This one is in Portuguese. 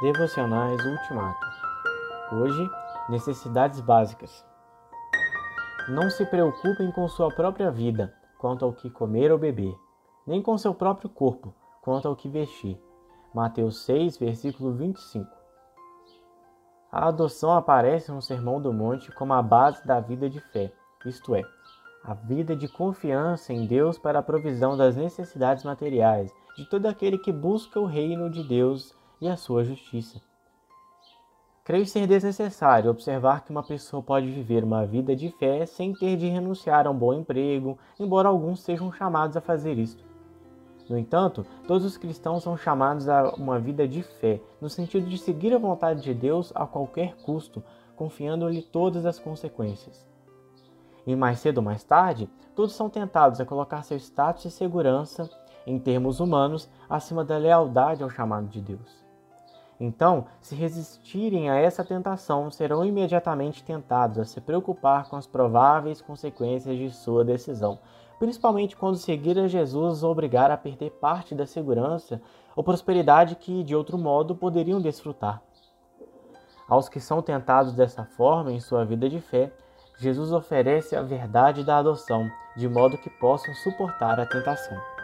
Devocionais Ultimato. Hoje, necessidades básicas. Não se preocupem com sua própria vida, quanto ao que comer ou beber, nem com seu próprio corpo, quanto ao que vestir. Mateus 6, versículo 25. A adoção aparece no Sermão do Monte como a base da vida de fé, isto é, a vida de confiança em Deus para a provisão das necessidades materiais de todo aquele que busca o reino de Deus e a sua justiça. Creio ser desnecessário observar que uma pessoa pode viver uma vida de fé sem ter de renunciar a um bom emprego, embora alguns sejam chamados a fazer isto. No entanto, todos os cristãos são chamados a uma vida de fé, no sentido de seguir a vontade de Deus a qualquer custo, confiando-lhe todas as consequências. E mais cedo ou mais tarde, todos são tentados a colocar seu status e segurança, em termos humanos, acima da lealdade ao chamado de Deus. Então, se resistirem a essa tentação, serão imediatamente tentados a se preocupar com as prováveis consequências de sua decisão, principalmente quando seguir a Jesus os obrigar a perder parte da segurança ou prosperidade que, de outro modo, poderiam desfrutar. Aos que são tentados dessa forma em sua vida de fé, Jesus oferece a verdade da adoção, de modo que possam suportar a tentação.